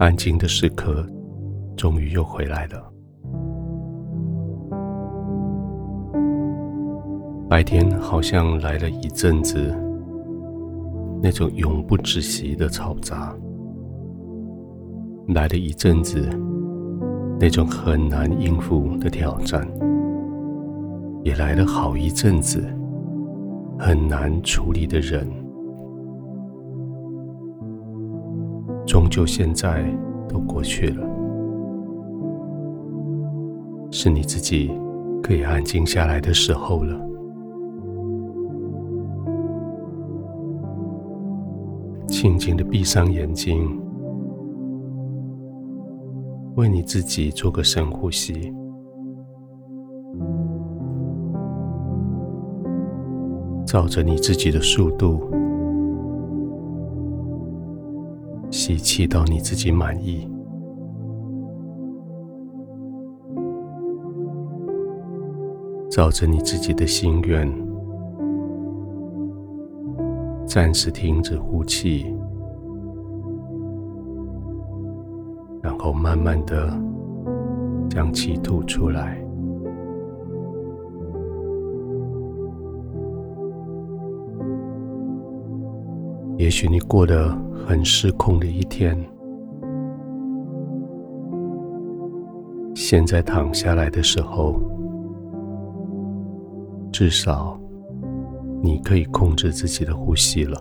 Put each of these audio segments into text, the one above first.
安静的时刻终于又回来了。白天好像来了一阵子那种永不止息的嘈杂，来了一阵子那种很难应付的挑战，也来了好一阵子很难处理的人。终究现在都过去了，是你自己可以安静下来的时候了。轻轻的闭上眼睛，为你自己做个深呼吸，照着你自己的速度。吸气到你自己满意，照着你自己的心愿，暂时停止呼气，然后慢慢的将气吐出来。也许你过得很失控的一天，现在躺下来的时候，至少你可以控制自己的呼吸了，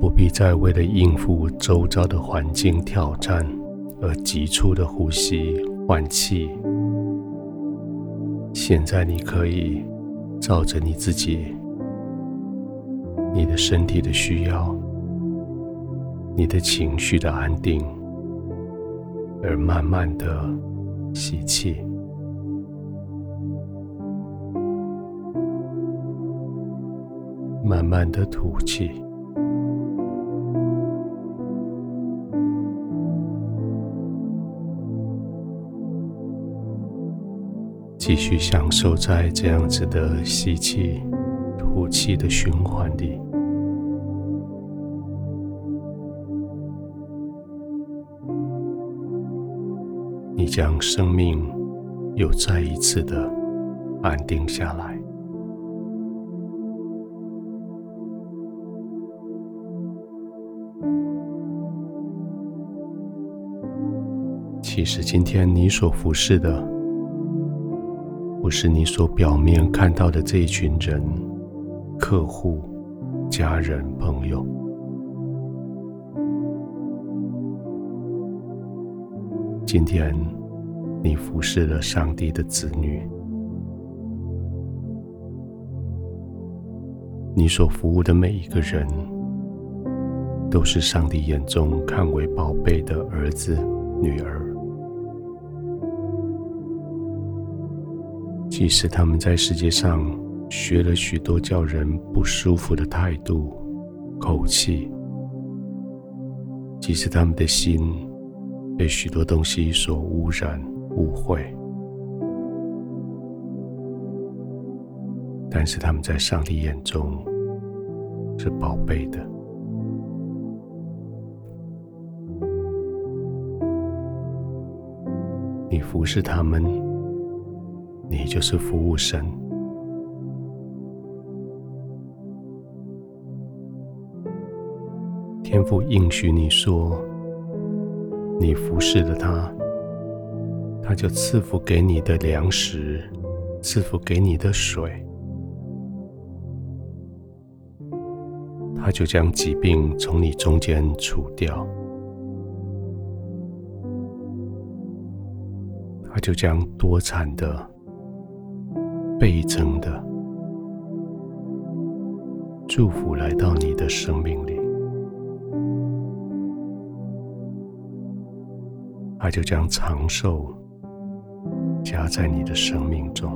不必再为了应付周遭的环境挑战而急促的呼吸换气。现在你可以。照着你自己、你的身体的需要、你的情绪的安定，而慢慢的吸气，慢慢的吐气。继续享受在这样子的吸气、吐气的循环里，你将生命又再一次的安定下来。其实今天你所服侍的。是你所表面看到的这一群人、客户、家人、朋友。今天，你服侍了上帝的子女，你所服务的每一个人，都是上帝眼中看为宝贝的儿子、女儿。即使他们在世界上学了许多叫人不舒服的态度、口气，即使他们的心被许多东西所污染、污秽，但是他们在上帝眼中是宝贝的。你服侍他们。你就是服务神，天父应许你说，你服侍了他，他就赐福给你的粮食，赐福给你的水，他就将疾病从你中间除掉，他就将多产的。倍增的祝福来到你的生命里，他就将长寿加在你的生命中。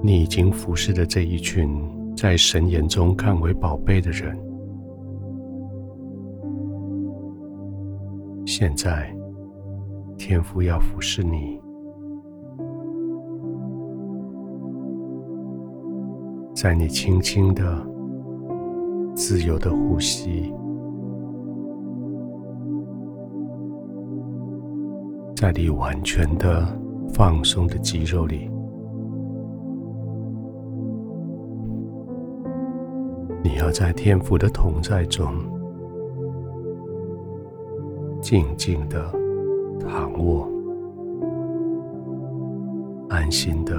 你已经服侍的这一群在神眼中看为宝贝的人，现在。天父要服侍你，在你轻轻的、自由的呼吸，在你完全的放松的肌肉里，你要在天父的同在中，静静的躺卧，安心的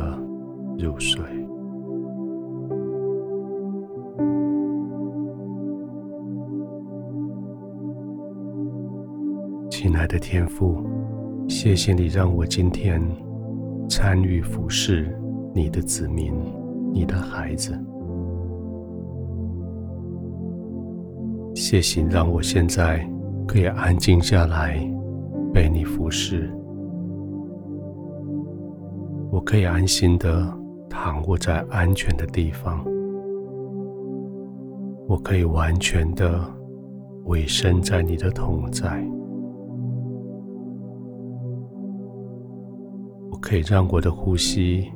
入睡。亲爱的天父，谢谢你让我今天参与服侍你的子民，你的孩子。谢谢让我现在。可以安静下来，被你服侍。我可以安心的躺卧在安全的地方。我可以完全的委身在你的同在。我可以让我的呼吸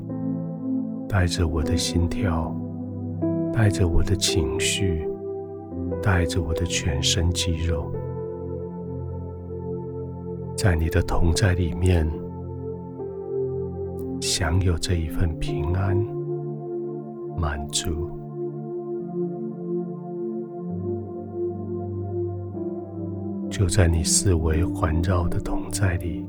带着我的心跳，带着我的情绪，带着我的全身肌肉。在你的同在里面，享有这一份平安、满足。就在你四围环绕的同在里，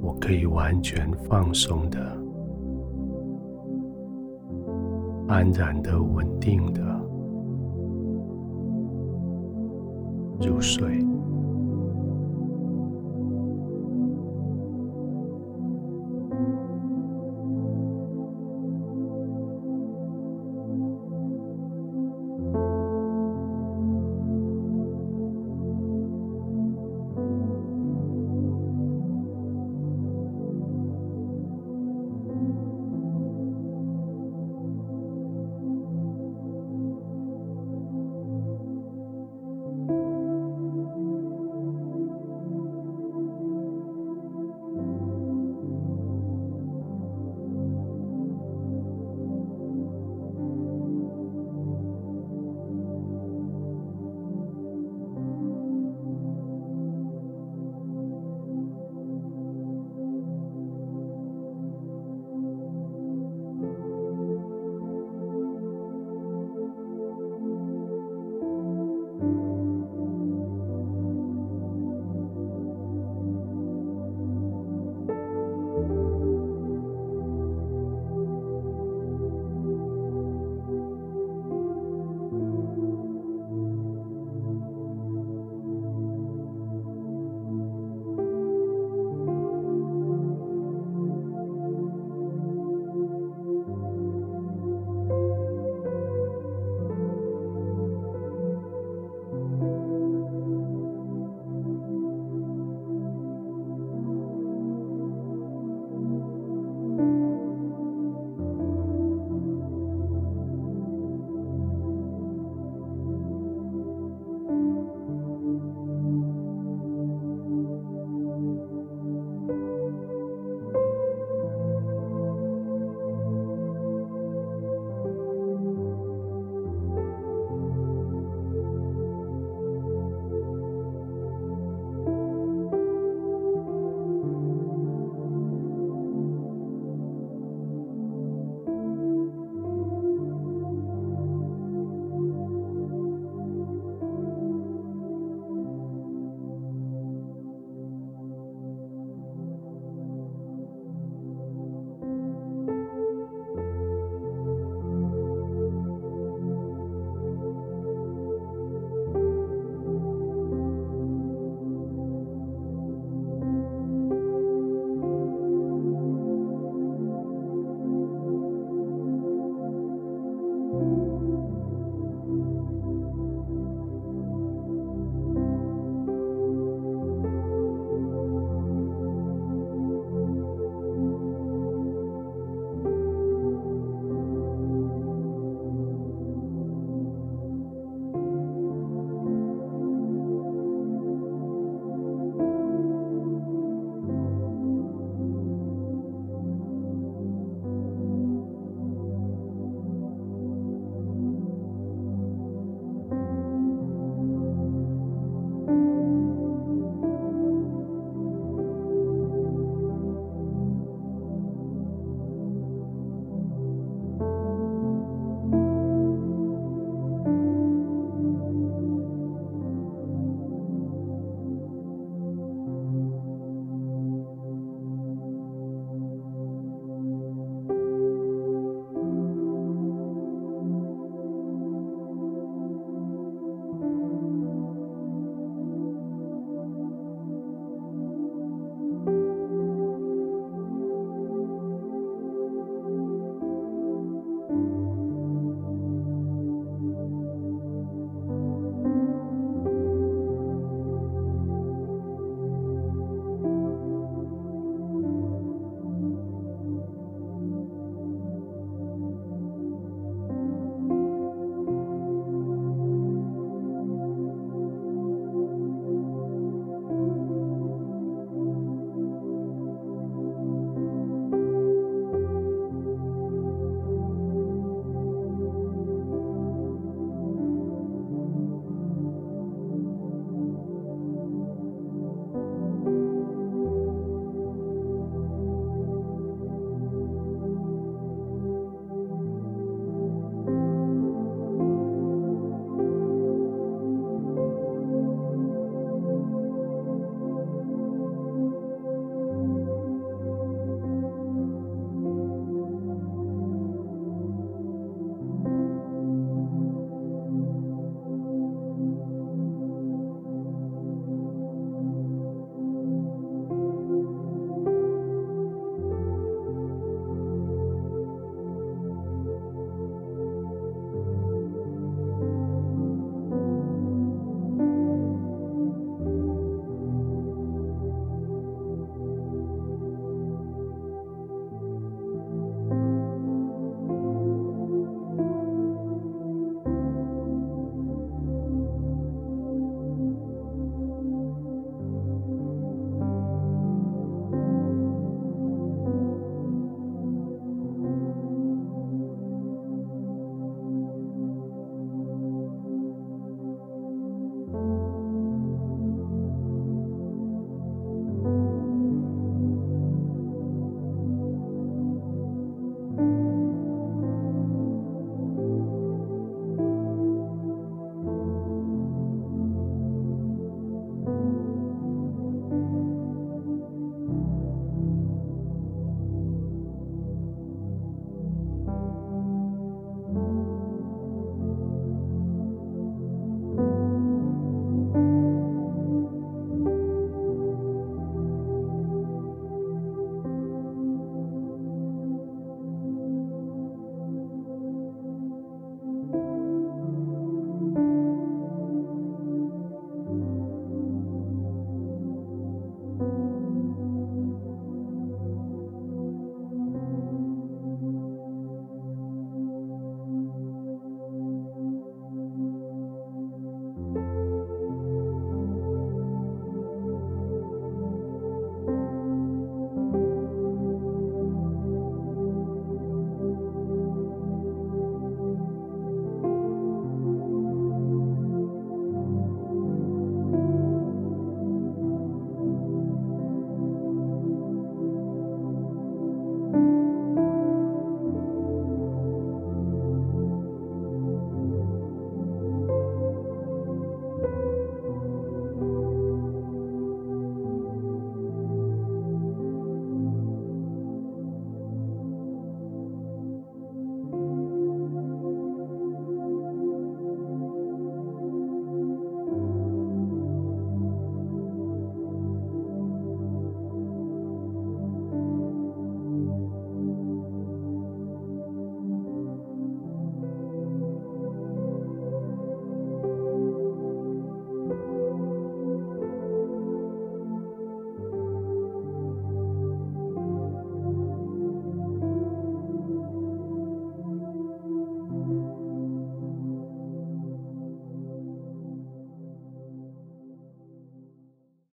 我可以完全放松的、安然的、稳定的。入睡。